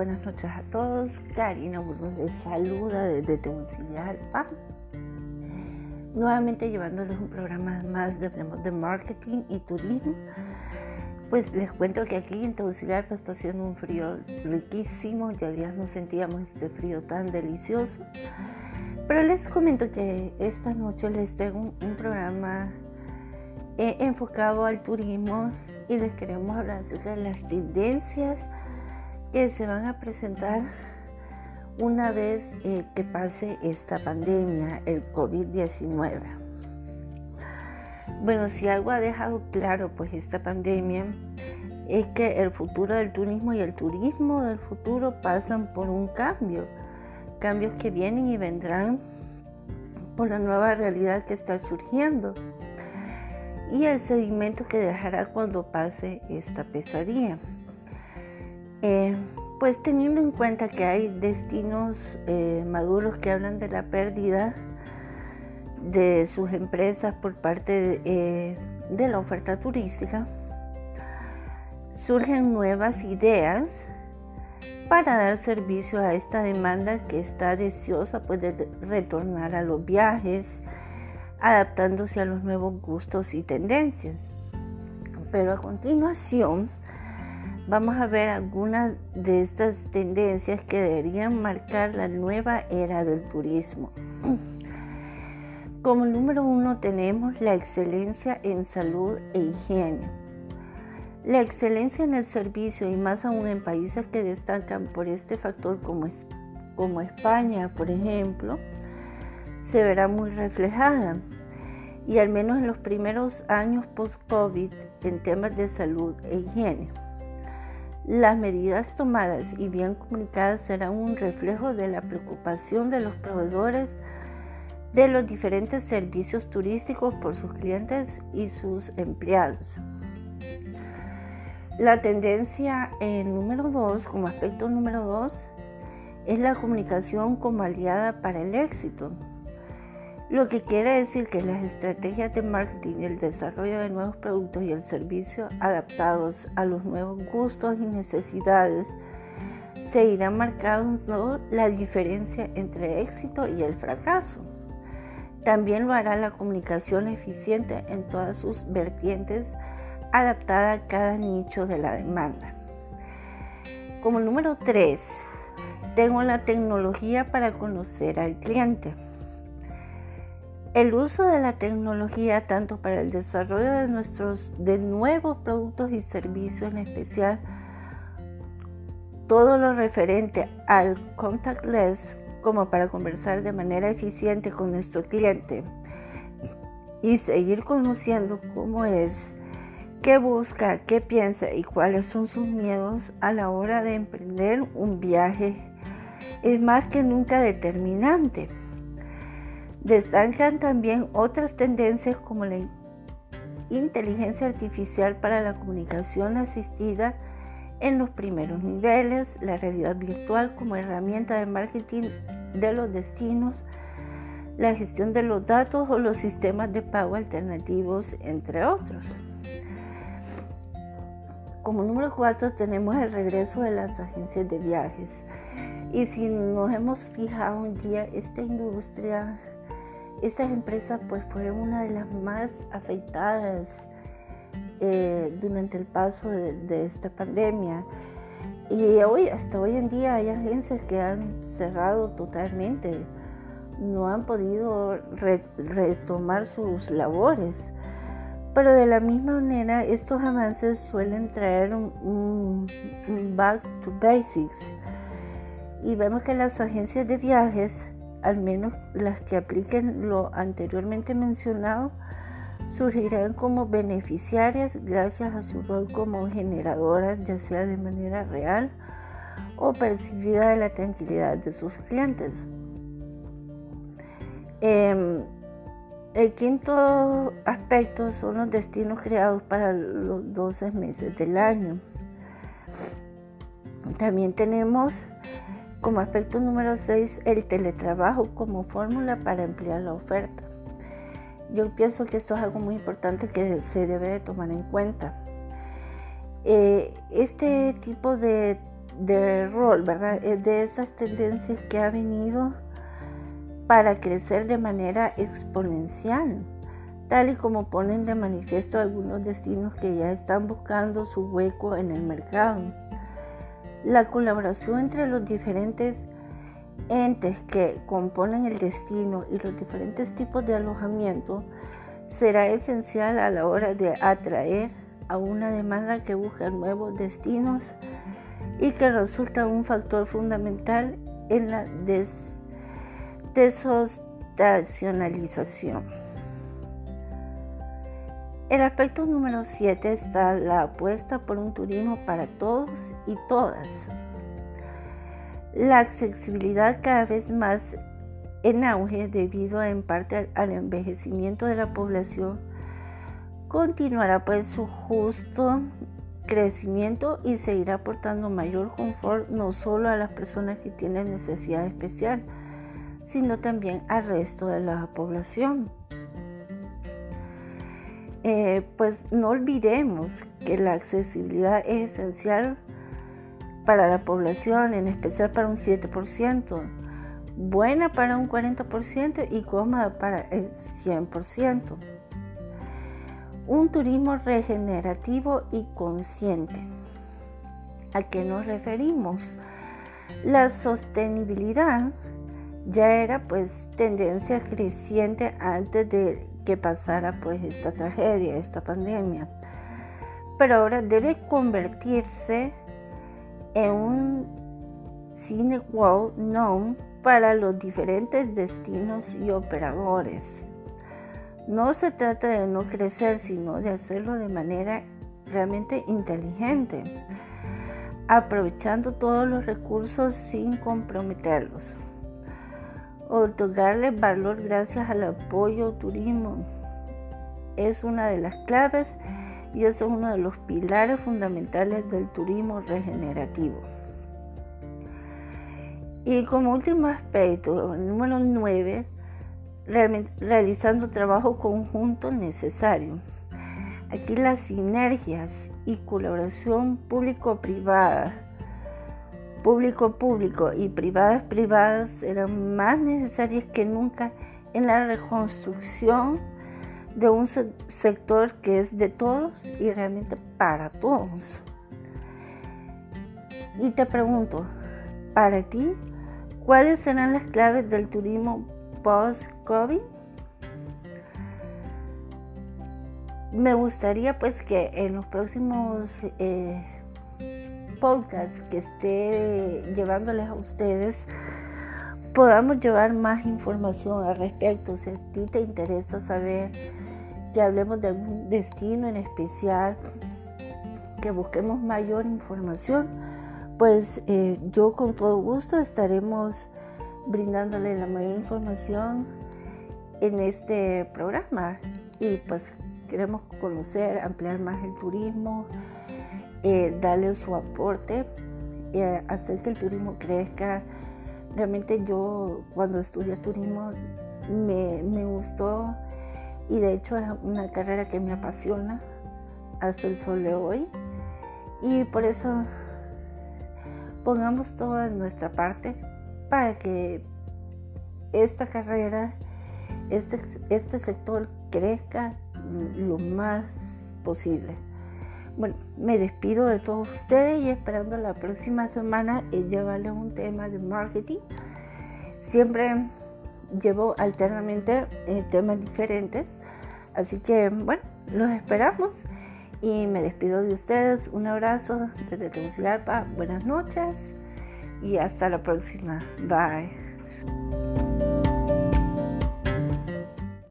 buenas noches a todos. Karina Burgos les saluda desde Tegucigalpa. Nuevamente llevándoles un programa más de, marketing y turismo. Pues les cuento que aquí en Tegucigalpa está haciendo un frío riquísimo. Ya días no sentíamos este frío tan delicioso. Pero les comento que esta noche les traigo un, programa eh, enfocado al turismo y les queremos hablar acerca de las tendencias que se van a presentar una vez eh, que pase esta pandemia, el COVID-19. Bueno, si algo ha dejado claro pues esta pandemia es que el futuro del turismo y el turismo del futuro pasan por un cambio, cambios que vienen y vendrán por la nueva realidad que está surgiendo y el sedimento que dejará cuando pase esta pesadilla. Eh, pues teniendo en cuenta que hay destinos eh, maduros que hablan de la pérdida de sus empresas por parte de, eh, de la oferta turística, surgen nuevas ideas para dar servicio a esta demanda que está deseosa pues, de retornar a los viajes, adaptándose a los nuevos gustos y tendencias. Pero a continuación, vamos a ver algunas de estas tendencias que deberían marcar la nueva era del turismo. Como número uno tenemos la excelencia en salud e higiene. La excelencia en el servicio y más aún en países que destacan por este factor como, como España, por ejemplo, se verá muy reflejada y al menos en los primeros años post-COVID en temas de salud e higiene. Las medidas tomadas y bien comunicadas serán un reflejo de la preocupación de los proveedores de los diferentes servicios turísticos por sus clientes y sus empleados. La tendencia número dos, como aspecto número dos, es la comunicación como aliada para el éxito. Lo que quiere decir que las estrategias de marketing el desarrollo de nuevos productos y el servicio adaptados a los nuevos gustos y necesidades se irán marcando la diferencia entre éxito y el fracaso. También lo hará la comunicación eficiente en todas sus vertientes adaptada a cada nicho de la demanda. Como número 3, tengo la tecnología para conocer al cliente. El uso de la tecnología tanto para el desarrollo de nuestros de nuevos productos y servicios en especial todo lo referente al contactless como para conversar de manera eficiente con nuestro cliente y seguir conociendo cómo es, qué busca, qué piensa y cuáles son sus miedos a la hora de emprender un viaje es más que nunca determinante. Destacan también otras tendencias como la inteligencia artificial para la comunicación asistida en los primeros niveles, la realidad virtual como herramienta de marketing de los destinos, la gestión de los datos o los sistemas de pago alternativos, entre otros. Como número cuatro tenemos el regreso de las agencias de viajes. Y si nos hemos fijado un día, esta industria estas empresas pues fue una de las más afectadas eh, durante el paso de, esta pandemia. Y hoy, hasta hoy en día hay agencias que han cerrado totalmente, no han podido retomar sus labores. Pero de la misma manera, estos avances suelen traer un back to basics. Y vemos que las agencias de viajes al menos las que apliquen lo anteriormente mencionado, surgirán como beneficiarias gracias a su rol como generadoras, ya sea de manera real o percibida de la tranquilidad de sus clientes. Em, el quinto aspecto son los destinos creados para los 12 meses del año. También tenemos como aspecto número 6, el teletrabajo como fórmula para emplear la oferta. Yo pienso que esto es algo muy importante que se debe de tomar en cuenta. Eh, este tipo de, de rol, ¿verdad? Es de esas tendencias que ha venido para crecer de manera exponencial, tal y como ponen de manifiesto algunos destinos que ya están buscando su hueco en el mercado. La colaboración entre los diferentes entes que componen el destino y los diferentes tipos de alojamiento será esencial a la hora de atraer a una demanda que busca nuevos destinos y que resulta un factor fundamental en la desostacionalización. El aspecto número 7 está la apuesta por un turismo para todos y todas. La accesibilidad cada vez más en auge debido en parte al envejecimiento de la población continuará pues su justo crecimiento y seguirá aportando mayor confort no solo a las personas que tienen necesidad especial, sino también al resto de la población. Eh, pues no olvidemos que la accesibilidad es esencial para la población, en especial para un 7%, buena para un 40% y cómoda para el 100% un turismo regenerativo y consciente. ¿A qué nos referimos? La sostenibilidad ya era pues tendencia creciente antes de pasara pues esta tragedia, esta pandemia. Pero ahora debe convertirse en un cine wow known para los diferentes destinos y operadores. No se trata de no crecer, sino de hacerlo de manera realmente inteligente, aprovechando todos los recursos sin comprometerlos. Otorgarle valor gracias al apoyo al turismo es una de las claves y es uno de los pilares fundamentales del turismo regenerativo. Y como último aspecto, número 9, realizando trabajo conjunto necesario. Aquí las sinergias y colaboración público-privada, público-público y privadas-privadas serán más necesarias que nunca en la reconstrucción de un sector que es de todos y realmente para todos. Y te pregunto, para ti, ¿cuáles serán las claves del turismo post-COVID. Me gustaría pues que en los próximos eh, podcasts que esté llevándoles a ustedes podamos llevar más información al respecto. Si a ti te interesa saber que hablemos de algún destino en especial, que busquemos mayor información, pues eh, yo con todo gusto estaremos brindándole la mayor información en este programa y pues queremos conocer, ampliar más el turismo, eh, darle su aporte, eh, hacer que el turismo crezca. Realmente yo cuando estudié turismo me, me gustó y de hecho es una carrera que me apasiona hasta el sol de hoy y por eso pongamos toda nuestra parte para que esta carrera, este, este sector crezca lo más posible. Bueno, me despido de todos ustedes y esperando la próxima semana llevarles un tema de marketing. Siempre llevo alternamente eh, temas diferentes. Así que, bueno, los esperamos y me despido de ustedes. Un abrazo desde Tegucigalpa. Buenas noches y hasta la próxima. Bye.